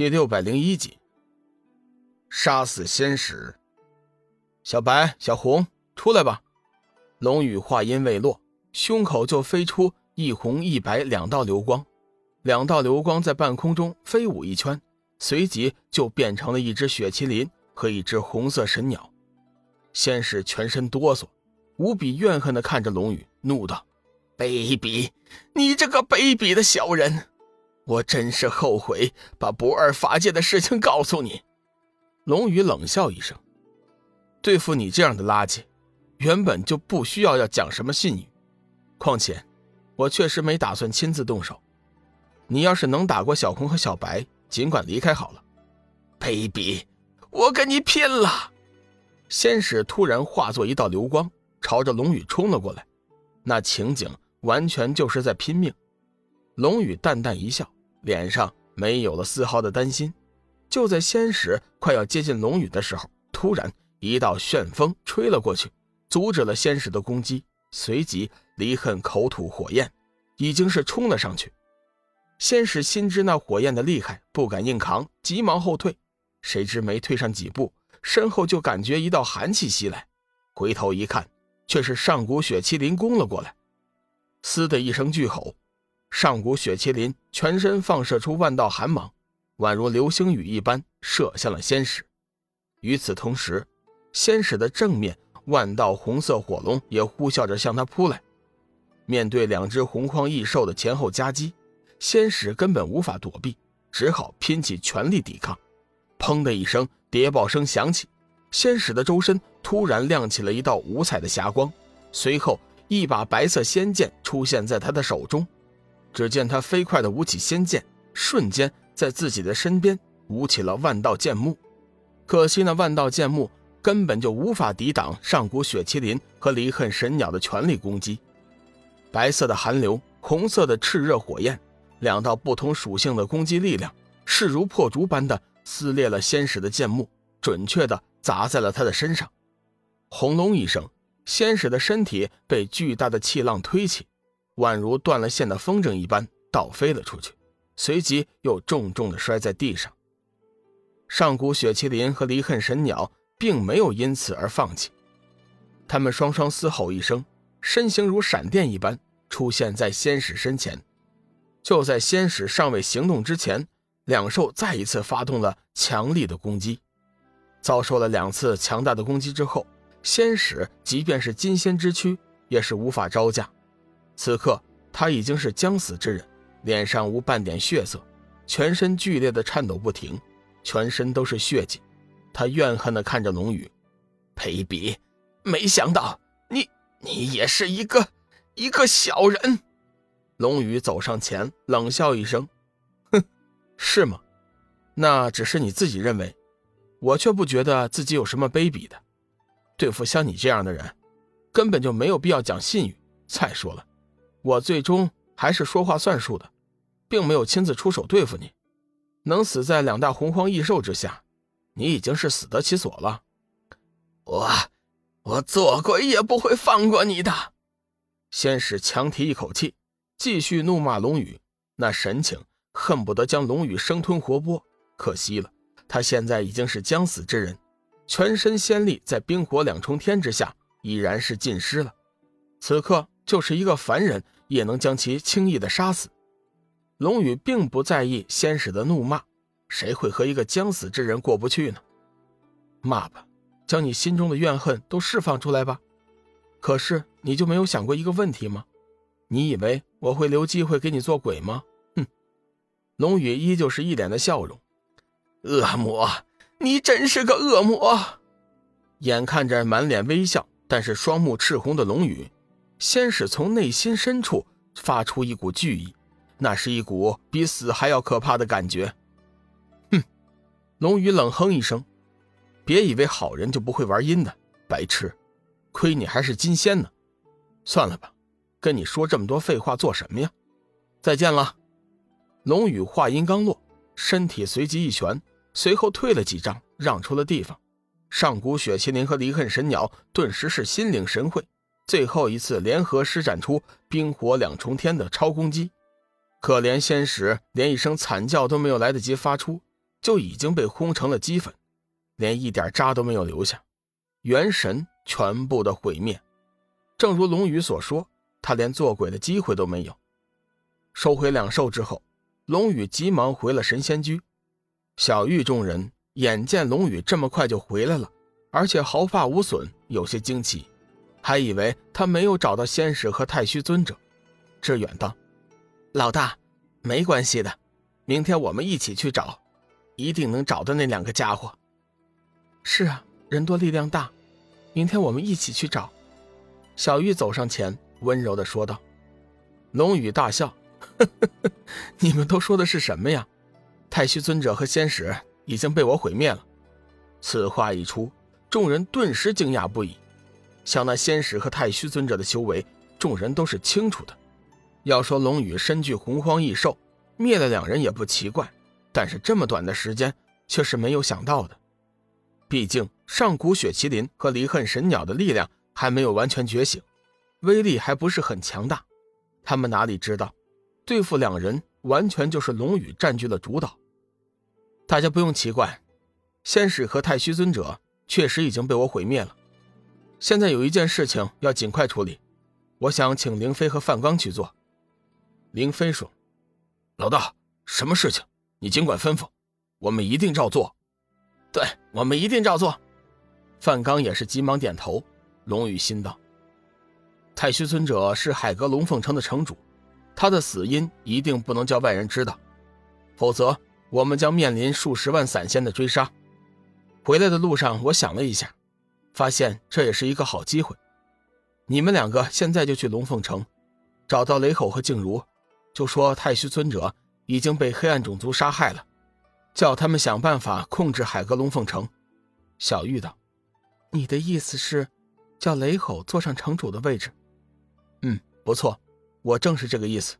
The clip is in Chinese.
第六百零一集，杀死仙使。小白、小红，出来吧！龙宇话音未落，胸口就飞出一红一白两道流光，两道流光在半空中飞舞一圈，随即就变成了一只雪麒麟和一只红色神鸟。仙使全身哆嗦，无比怨恨地看着龙宇，怒道：“卑鄙！你这个卑鄙的小人！”我真是后悔把不二法界的事情告诉你。龙宇冷笑一声：“对付你这样的垃圾，原本就不需要要讲什么信誉。况且，我确实没打算亲自动手。你要是能打过小红和小白，尽管离开好了。”卑鄙！我跟你拼了！仙使突然化作一道流光，朝着龙宇冲了过来。那情景完全就是在拼命。龙宇淡淡一笑，脸上没有了丝毫的担心。就在仙使快要接近龙宇的时候，突然一道旋风吹了过去，阻止了仙使的攻击。随即，离恨口吐火焰，已经是冲了上去。仙使心知那火焰的厉害，不敢硬扛，急忙后退。谁知没退上几步，身后就感觉一道寒气袭来，回头一看，却是上古雪麒麟攻了过来。嘶的一声巨吼。上古雪麒麟全身放射出万道寒芒，宛如流星雨一般射向了仙使。与此同时，仙使的正面万道红色火龙也呼啸着向他扑来。面对两只红框异兽的前后夹击，仙使根本无法躲避，只好拼起全力抵抗。砰的一声，谍报声响起，仙使的周身突然亮起了一道五彩的霞光，随后一把白色仙剑出现在他的手中。只见他飞快地舞起仙剑，瞬间在自己的身边舞起了万道剑幕。可惜那万道剑幕根本就无法抵挡上古雪麒麟和离恨神鸟的全力攻击。白色的寒流，红色的炽热火焰，两道不同属性的攻击力量，势如破竹般的撕裂了仙使的剑幕，准确地砸在了他的身上。轰隆一声，仙使的身体被巨大的气浪推起。宛如断了线的风筝一般倒飞了出去，随即又重重地摔在地上。上古雪麒麟和离恨神鸟并没有因此而放弃，他们双双嘶吼一声，身形如闪电一般出现在仙使身前。就在仙使尚未行动之前，两兽再一次发动了强力的攻击。遭受了两次强大的攻击之后，仙使即便是金仙之躯也是无法招架。此刻他已经是将死之人，脸上无半点血色，全身剧烈的颤抖不停，全身都是血迹。他怨恨地看着龙宇，卑鄙！没想到你你也是一个一个小人。龙宇走上前，冷笑一声：“哼，是吗？那只是你自己认为，我却不觉得自己有什么卑鄙的。对付像你这样的人，根本就没有必要讲信誉。再说了。”我最终还是说话算数的，并没有亲自出手对付你。能死在两大洪荒异兽之下，你已经是死得其所了。我，我做鬼也不会放过你的。先是强提一口气，继续怒骂龙宇，那神情恨不得将龙宇生吞活剥。可惜了，他现在已经是将死之人，全身仙力在冰火两重天之下已然是尽失了。此刻。就是一个凡人也能将其轻易的杀死。龙宇并不在意仙使的怒骂，谁会和一个将死之人过不去呢？骂吧，将你心中的怨恨都释放出来吧。可是你就没有想过一个问题吗？你以为我会留机会给你做鬼吗？哼！龙宇依旧是一脸的笑容。恶魔，你真是个恶魔！眼看着满脸微笑，但是双目赤红的龙宇。先是从内心深处发出一股惧意，那是一股比死还要可怕的感觉。哼！龙宇冷哼一声：“别以为好人就不会玩阴的，白痴！亏你还是金仙呢。算了吧，跟你说这么多废话做什么呀？再见了。”龙宇话音刚落，身体随即一旋，随后退了几丈，让出了地方。上古雪麒麟和离恨神鸟顿时是心领神会。最后一次联合施展出冰火两重天的超攻击，可怜仙使连一声惨叫都没有来得及发出，就已经被轰成了齑粉，连一点渣都没有留下，元神全部的毁灭。正如龙宇所说，他连做鬼的机会都没有。收回两兽之后，龙宇急忙回了神仙居。小玉众人眼见龙宇这么快就回来了，而且毫发无损，有些惊奇，还以为他没有找到仙使和太虚尊者。志远道：“老大，没关系的，明天我们一起去找，一定能找到那两个家伙。”是啊，人多力量大，明天我们一起去找。小玉走上前，温柔的说道。龙宇大笑：“呵呵呵，你们都说的是什么呀？太虚尊者和仙使已经被我毁灭了。”此话一出，众人顿时惊讶不已。像那仙使和太虚尊者的修为，众人都是清楚的。要说龙宇身具洪荒异兽，灭了两人也不奇怪，但是这么短的时间却是没有想到的。毕竟上古雪麒麟和离恨神鸟的力量还没有完全觉醒，威力还不是很强大。他们哪里知道，对付两人完全就是龙宇占据了主导。大家不用奇怪，仙使和太虚尊者确实已经被我毁灭了。现在有一件事情要尽快处理，我想请凌飞和范刚去做。林飞说：“老大，什么事情？你尽管吩咐，我们一定照做。对我们一定照做。”范刚也是急忙点头。龙宇心道：“太虚尊者是海阁龙凤城的城主，他的死因一定不能叫外人知道，否则我们将面临数十万散仙的追杀。”回来的路上，我想了一下，发现这也是一个好机会。你们两个现在就去龙凤城，找到雷吼和静茹。就说太虚尊者已经被黑暗种族杀害了，叫他们想办法控制海阁龙凤城。小玉道：“你的意思是，叫雷吼坐上城主的位置？”“嗯，不错，我正是这个意思。”